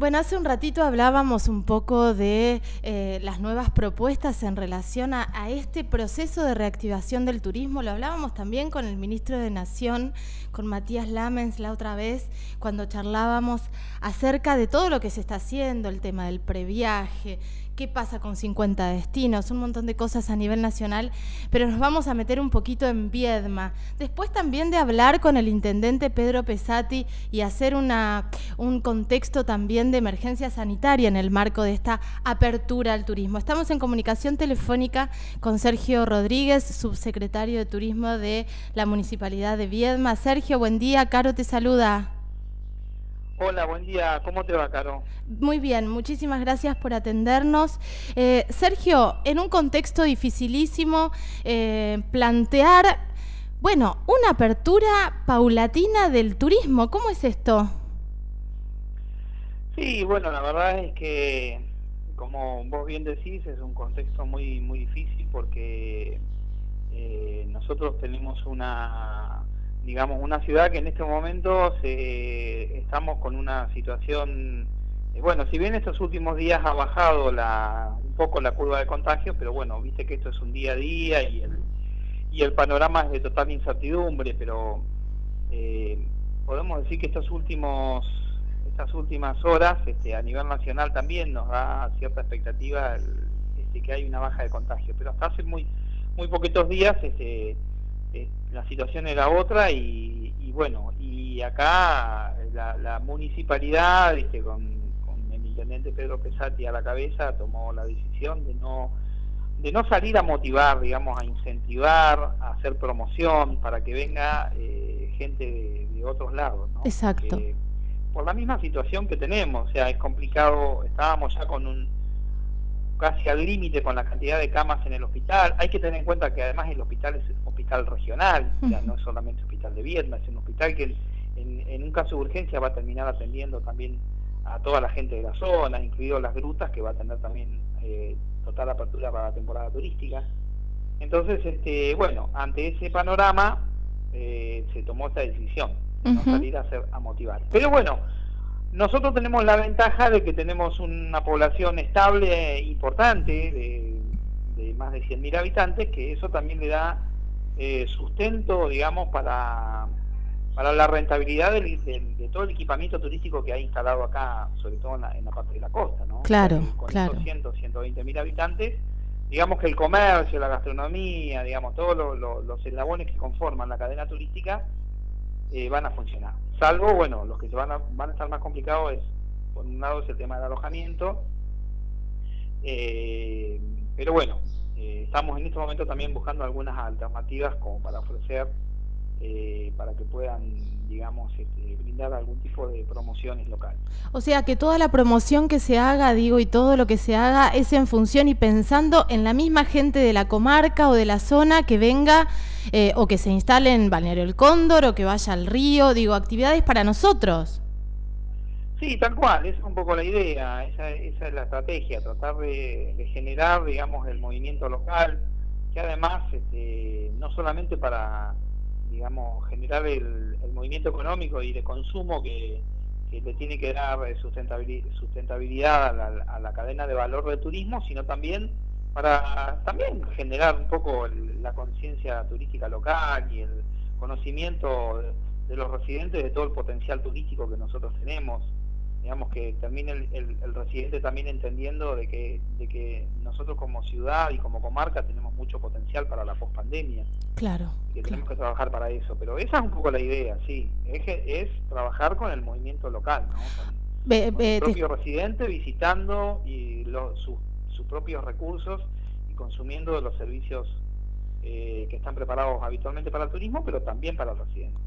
Bueno, hace un ratito hablábamos un poco de eh, las nuevas propuestas en relación a, este proceso de reactivación del turismo. Lo hablábamos también con el ministro de Nación, con Matías Lamens la otra vez, cuando charlábamos acerca de todo lo que se está haciendo, el tema del previaje, qué pasa con 50 destinos, un montón de cosas a nivel nacional, pero nos vamos a meter un poquito en Viedma. Después también de hablar con el intendente Pedro Pesati y hacer un contexto también de emergencia sanitaria en el marco de esta apertura al turismo. Estamos en comunicación telefónica con Sergio Rodríguez, subsecretario de Turismo de la Municipalidad de Viedma. Sergio, buen día, Caro te saluda. Hola, buen día. ¿Cómo te va, Caro? Muy bien, muchísimas gracias por atendernos. Eh, Sergio, en un contexto dificilísimo, eh, plantear, bueno, una apertura paulatina del turismo. ¿Cómo es esto? Sí, bueno, la verdad es que, como vos bien decís, es un contexto muy, muy difícil porque eh, nosotros tenemos una digamos, una ciudad que en este momento se, estamos con una situación, eh, bueno, si bien estos últimos días ha bajado la, un poco la curva de contagios, pero bueno, viste que esto es un día a día y el, y el panorama es de total incertidumbre, pero eh, podemos decir que estos últimos estas últimas horas este, a nivel nacional también nos da cierta expectativa el, este, que hay una baja de contagio, pero hasta hace muy muy poquitos días este, eh, la situación era otra y, bueno, y acá la, municipalidad, con, el intendente Pedro Pesati a la cabeza, tomó la decisión de no de no salir a motivar, digamos, a incentivar, a hacer promoción para que venga eh, gente de, otros lados. ¿no? Exacto. por la misma situación que tenemos, o sea, es complicado, estábamos ya con un casi al límite con la cantidad de camas en el hospital. Hay que tener en cuenta que además el hospital es un hospital regional, sea, no es solamente hospital de Vietma, es un hospital que en, un caso de urgencia va a terminar atendiendo también a toda la gente de la zona, incluido las grutas, que va a tener también eh, total apertura para la temporada turística. Entonces, este, bueno, ante ese panorama eh, se tomó esta decisión, de no salir a, hacer, a motivar. Pero bueno, nosotros tenemos la ventaja de que tenemos una población estable e importante, de, más de 100.000 habitantes, que eso también le da eh, sustento, digamos, para, para la rentabilidad de, todo el equipamiento turístico que ha instalado acá, sobre todo en la, parte de la costa, ¿no? Claro, Con claro. 100, 120.000 habitantes, digamos que el comercio, la gastronomía, digamos, todos los eslabones que conforman la cadena turística eh, van a funcionar. Salvo, bueno, los que se van a, van a estar más complicados es, por un lado, es el tema del alojamiento, eh, pero bueno, eh, estamos en este momento también buscando algunas alternativas como para ofrecer, para que puedan digamos, este, brindar algún tipo de promociones locales. O sea que toda la promoción que se haga, digo, y todo lo que se haga es en función y pensando en la misma gente de la comarca o de la zona que venga eh, o que se instale en Balneario El Cóndor o que vaya al río, digo, actividades para nosotros. Sí, tal cual, esa es un poco la idea, esa, esa es la estrategia, tratar de, generar, digamos, el movimiento local, que además, este, no solamente para digamos, generar el, movimiento económico y de consumo que, le tiene que dar sustentabilidad, a, la, cadena de valor del turismo, sino también para también generar un poco la conciencia turística local y el conocimiento de los residentes de todo el potencial turístico que nosotros tenemos digamos que termine el, residente también entendiendo de que, de que nosotros como ciudad y como comarca tenemos mucho potencial para la pospandemia. Claro. Y que tenemos que trabajar para eso. Pero esa es un poco la idea, sí. Es, es trabajar con el movimiento local, ¿no? Con, el propio residente visitando y sus propios recursos y consumiendo los servicios eh, que están preparados habitualmente para el turismo, pero también para el residente.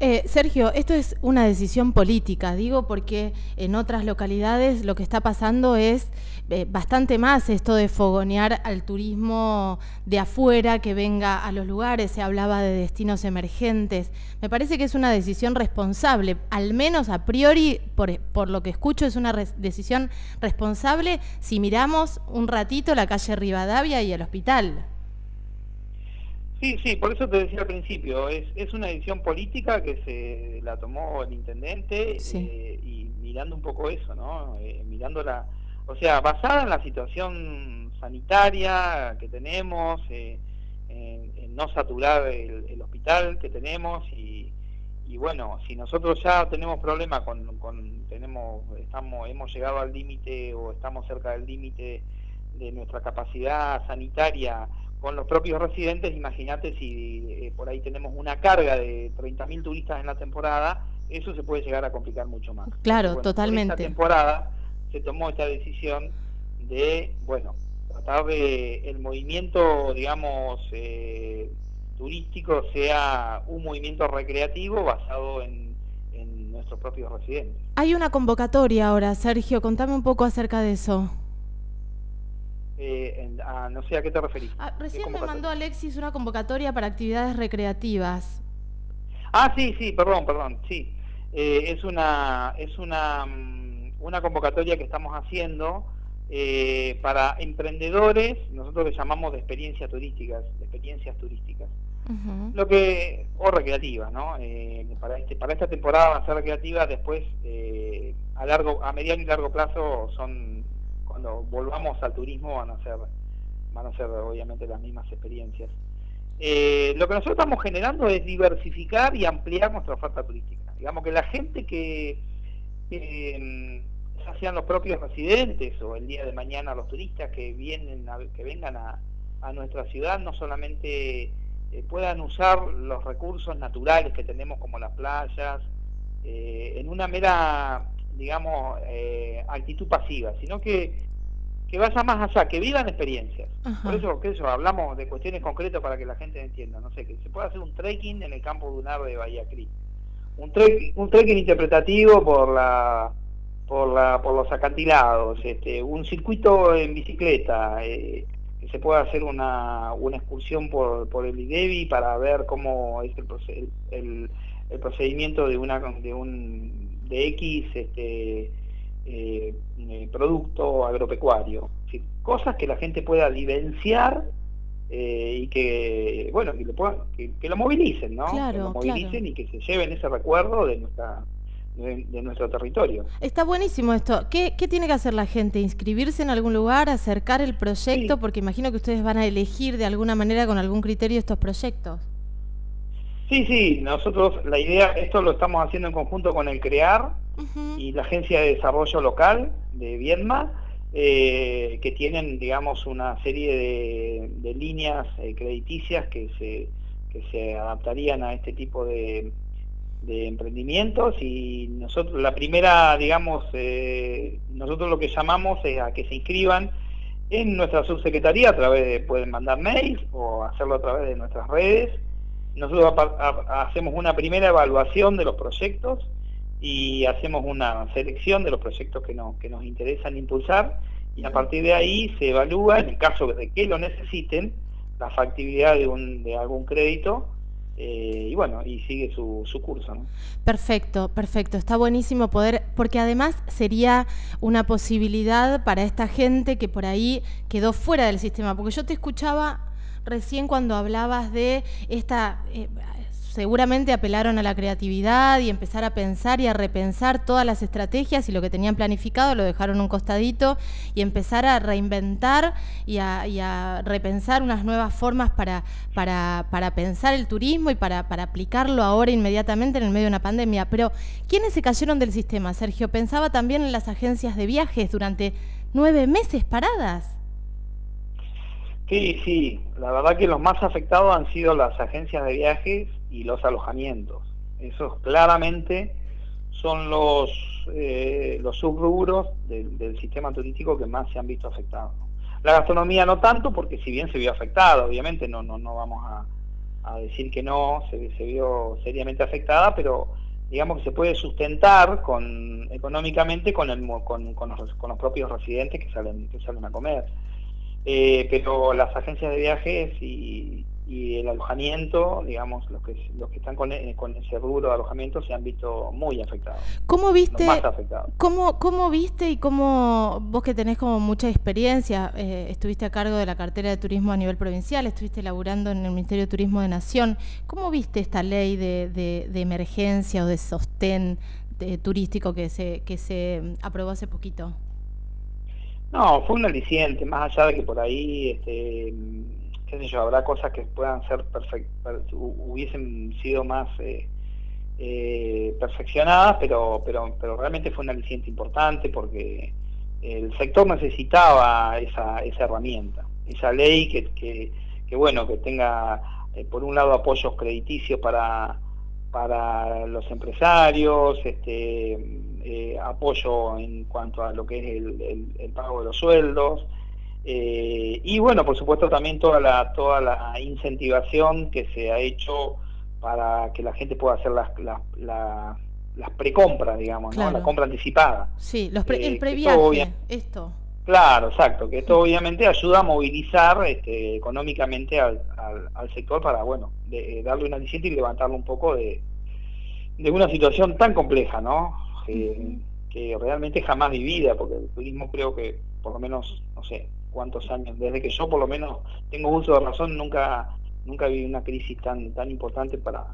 Eh, Sergio, esto es una decisión política, digo, porque en otras localidades lo que está pasando es eh, bastante más esto de fogonear al turismo de afuera que venga a los lugares, se hablaba de destinos emergentes. Me parece que es una decisión responsable, al menos a priori, por, por lo que escucho, es una decisión responsable si miramos un ratito la calle Rivadavia y el hospital. Sí, sí, por eso te decía al principio, es, es una decisión política que se la tomó el intendente eh, y mirando un poco eso, ¿no? Eh, mirando la, o sea, basada en la situación sanitaria que tenemos, eh, en, no saturar el, hospital que tenemos y, y, bueno, si nosotros ya tenemos problemas con, con, tenemos, estamos, hemos llegado al límite o estamos cerca del límite de nuestra capacidad sanitaria con los propios residentes, imagínate si eh, por ahí tenemos una carga de 30.000 turistas en la temporada, eso se puede llegar a complicar mucho más. Claro, totalmente. En esta temporada se tomó esta decisión de, bueno, tratar de el movimiento, digamos, eh, turístico sea un movimiento recreativo basado en, en nuestros propios residentes. Hay una convocatoria ahora, Sergio, contame un poco acerca de eso. Eh, no sé a qué te referís. Ah, recién me mandó Alexis una convocatoria para actividades recreativas. Ah, sí, sí, perdón, perdón, sí. Eh, es una es una, mm, una convocatoria que estamos haciendo eh, para emprendedores, nosotros le llamamos de experiencias turísticas, de experiencias turísticas. Lo que, o recreativas, ¿no? para, este, para esta temporada van a ser recreativas, después a largo, a mediano y largo plazo son cuando volvamos al turismo van a ser, van a ser obviamente las mismas experiencias. Eh, lo que nosotros estamos generando es diversificar y ampliar nuestra oferta turística. Digamos que la gente que, que ya sean los propios residentes o el día de mañana los turistas que vienen que vengan a, nuestra ciudad no solamente eh, puedan usar los recursos naturales que tenemos como las playas eh, en una mera digamos actitud pasiva sino que que vaya más allá, que vivan experiencias. Por eso, que eso, hablamos de cuestiones concretas para que la gente entienda. No sé, que se puede hacer un trekking en el campo lunar de Bahía Cris. Un, trek, un trekking interpretativo por la por la por los acantilados, este, un circuito en bicicleta, eh, que se pueda hacer una, una excursión por, por el IDEBI para ver cómo es el, el, el procedimiento de una de un de X este eh, eh, producto agropecuario. cosas que la gente pueda vivenciar eh, y que, bueno, que lo, que, lo movilicen, ¿no? que lo movilicen y que se lleven ese recuerdo de nuestra de, nuestro territorio. Está buenísimo esto. ¿Qué, tiene que hacer la gente? ¿Inscribirse en algún lugar? ¿Acercar el proyecto? Porque imagino que ustedes van a elegir de alguna manera con algún criterio estos proyectos. Sí, sí, nosotros la idea, esto lo estamos haciendo en conjunto con el CREAR y la Agencia de Desarrollo Local de Viedma, eh, que tienen, digamos, una serie de, líneas eh, crediticias que se, que se adaptarían a este tipo de, emprendimientos y nosotros, la primera, digamos, eh, nosotros lo que llamamos es a que se inscriban en nuestra subsecretaría a través de, pueden mandar mails o hacerlo a través de nuestras redes nosotros hacemos una primera evaluación de los proyectos y hacemos una selección de los proyectos que nos, que nos interesan impulsar y a partir de ahí se evalúa, en el caso de que lo necesiten, la factibilidad de, un, de algún crédito eh, y bueno, y sigue su, su curso. Perfecto, perfecto. Está buenísimo poder, porque además sería una posibilidad para esta gente que por ahí quedó fuera del sistema, porque yo te escuchaba recién cuando hablabas de esta... Eh, seguramente apelaron a la creatividad y empezar a pensar y a repensar todas las estrategias y lo que tenían planificado lo dejaron un costadito y empezar a reinventar y a, repensar unas nuevas formas para, para, pensar el turismo y para, para, aplicarlo ahora inmediatamente en el medio de una pandemia. Pero, ¿quiénes se cayeron del sistema, Sergio? Pensaba también en las agencias de viajes durante nueve meses paradas. Sí, sí, la verdad que los más afectados han sido las agencias de viajes y los alojamientos. Esos claramente son los, eh, los subrubros del, sistema turístico que más se han visto afectados. La gastronomía no tanto, porque si bien se vio afectada, obviamente no, no, no vamos a, decir que no, se, vio seriamente afectada, pero digamos que se puede sustentar con, económicamente con, el, con, con, los, con los propios residentes que salen, que salen a comer. Eh, pero las agencias de viajes y, y el alojamiento, digamos, los que, los que están con, e, con ese rubro de alojamiento se han visto muy afectados. ¿Cómo viste, más afectados. ¿cómo, ¿Cómo viste y cómo vos que tenés como mucha experiencia, eh, estuviste a cargo de la cartera de turismo a nivel provincial, estuviste laburando en el Ministerio de Turismo de Nación, ¿cómo viste esta ley de, de, emergencia o de sostén turístico que se, que se aprobó hace poquito? No, fue un aliciente, más allá de que por ahí... Este, qué sé yo, habrá cosas que puedan ser hubiesen sido más eh, eh, perfeccionadas, pero, pero, pero realmente fue un aliciente importante porque el sector necesitaba esa, esa herramienta, esa ley que, que, bueno, que tenga eh, por un lado apoyos crediticios para, para los empresarios, este, apoyo en cuanto a lo que es el pago de los sueldos, eh, y bueno, por supuesto también toda la, toda la incentivación que se ha hecho para que la gente pueda hacer las, las, las, precompras, digamos, ¿no? la compra anticipada. Sí, los el eh, previaje, esto, Claro, exacto, que esto obviamente ayuda a movilizar este, económicamente al, al, sector para, bueno, de, darle una aliciente y levantarlo un poco de, de una situación tan compleja, ¿no? Que realmente jamás vivida, porque el turismo creo que, por lo menos, no sé, cuántos años, desde que yo por lo menos tengo uso de razón, nunca nunca vi una crisis tan tan importante para,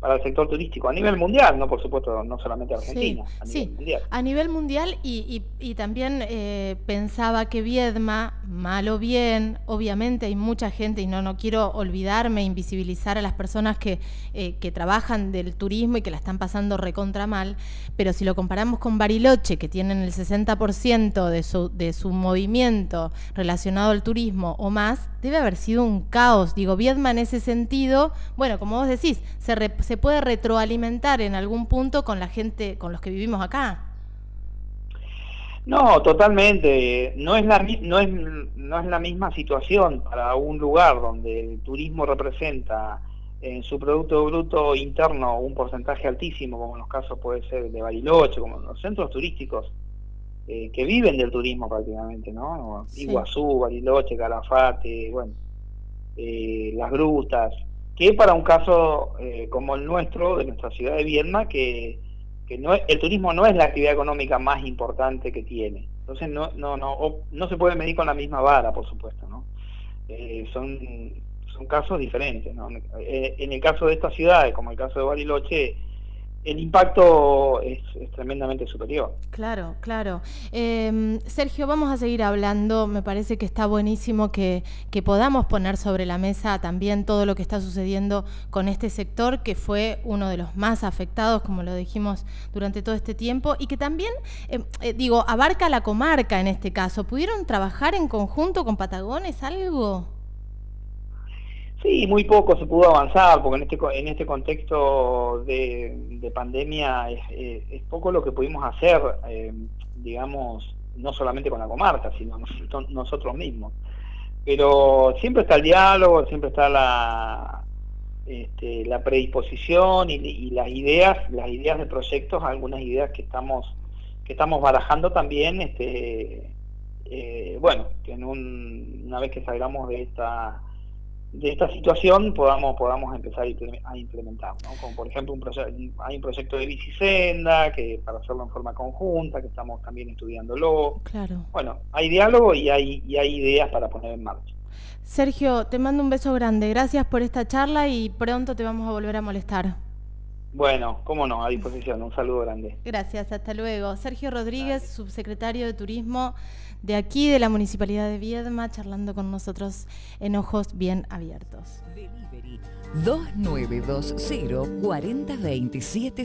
para el sector turístico a nivel mundial, no por supuesto, no solamente Argentina, a nivel mundial. A nivel mundial y, y, también eh, pensaba que Viedma, mal o bien, obviamente hay mucha gente y no, no quiero olvidarme, invisibilizar a las personas que, eh, que trabajan del turismo y que la están pasando recontra mal, pero si lo comparamos con Bariloche, que tienen el 60% de su, de su movimiento relacionado al turismo o más, debe haber sido un caos. Digo, Viedma en ese sentido, bueno, como vos decís, se, se puede retroalimentar en algún punto con la gente, con los que vivimos acá. No, totalmente. No es la no es no es la misma situación para un lugar donde el turismo representa en su producto bruto interno un porcentaje altísimo, como en los casos puede ser de Bariloche, como en los centros turísticos eh, que viven del turismo prácticamente, ¿no? Iguazú, Bariloche, Calafate, bueno, eh, las grutas, que para un caso eh, como el nuestro, de nuestra ciudad de Viedma, que, que no el turismo no es la actividad económica más importante que tiene. Entonces no, no, no, no se puede medir con la misma vara, por supuesto, ¿no? son, son casos diferentes, ¿no? en el caso de estas ciudades, como el caso de Bariloche, el impacto es, tremendamente superior. Claro, claro. Em, Sergio, vamos a seguir hablando. Me parece que está buenísimo que, podamos poner sobre la mesa también todo lo que está sucediendo con este sector, que fue uno de los más afectados, como lo dijimos durante todo este tiempo, y que también, em, eh, digo, abarca la comarca en este caso. ¿Pudieron trabajar en conjunto con Patagones algo? Sí, muy poco se pudo avanzar, porque en este, en este contexto de, pandemia es, poco lo que pudimos hacer, eh, digamos, no solamente con la comarca, sino nosotros mismos. Pero siempre está el diálogo, siempre está la, este, la predisposición y, las ideas, las ideas de proyectos, algunas ideas que estamos que estamos barajando también, este, eh, bueno, en una vez que salgamos de esta de esta situación podamos podamos empezar a implementar, ¿no? Como por ejemplo un hay un proyecto de bicisenda que para hacerlo en forma conjunta, que estamos también estudiándolo. Claro. Bueno, hay diálogo y hay, y hay ideas para poner en marcha. Sergio, te mando un beso grande. Gracias por esta charla y pronto te vamos a volver a molestar. Bueno, cómo no, a disposición. Un saludo grande. Gracias, hasta luego. Sergio Rodríguez, subsecretario de Turismo de aquí, de la Municipalidad de Viedma, charlando con nosotros en Ojos Bien Abiertos. Delivery 2920 4027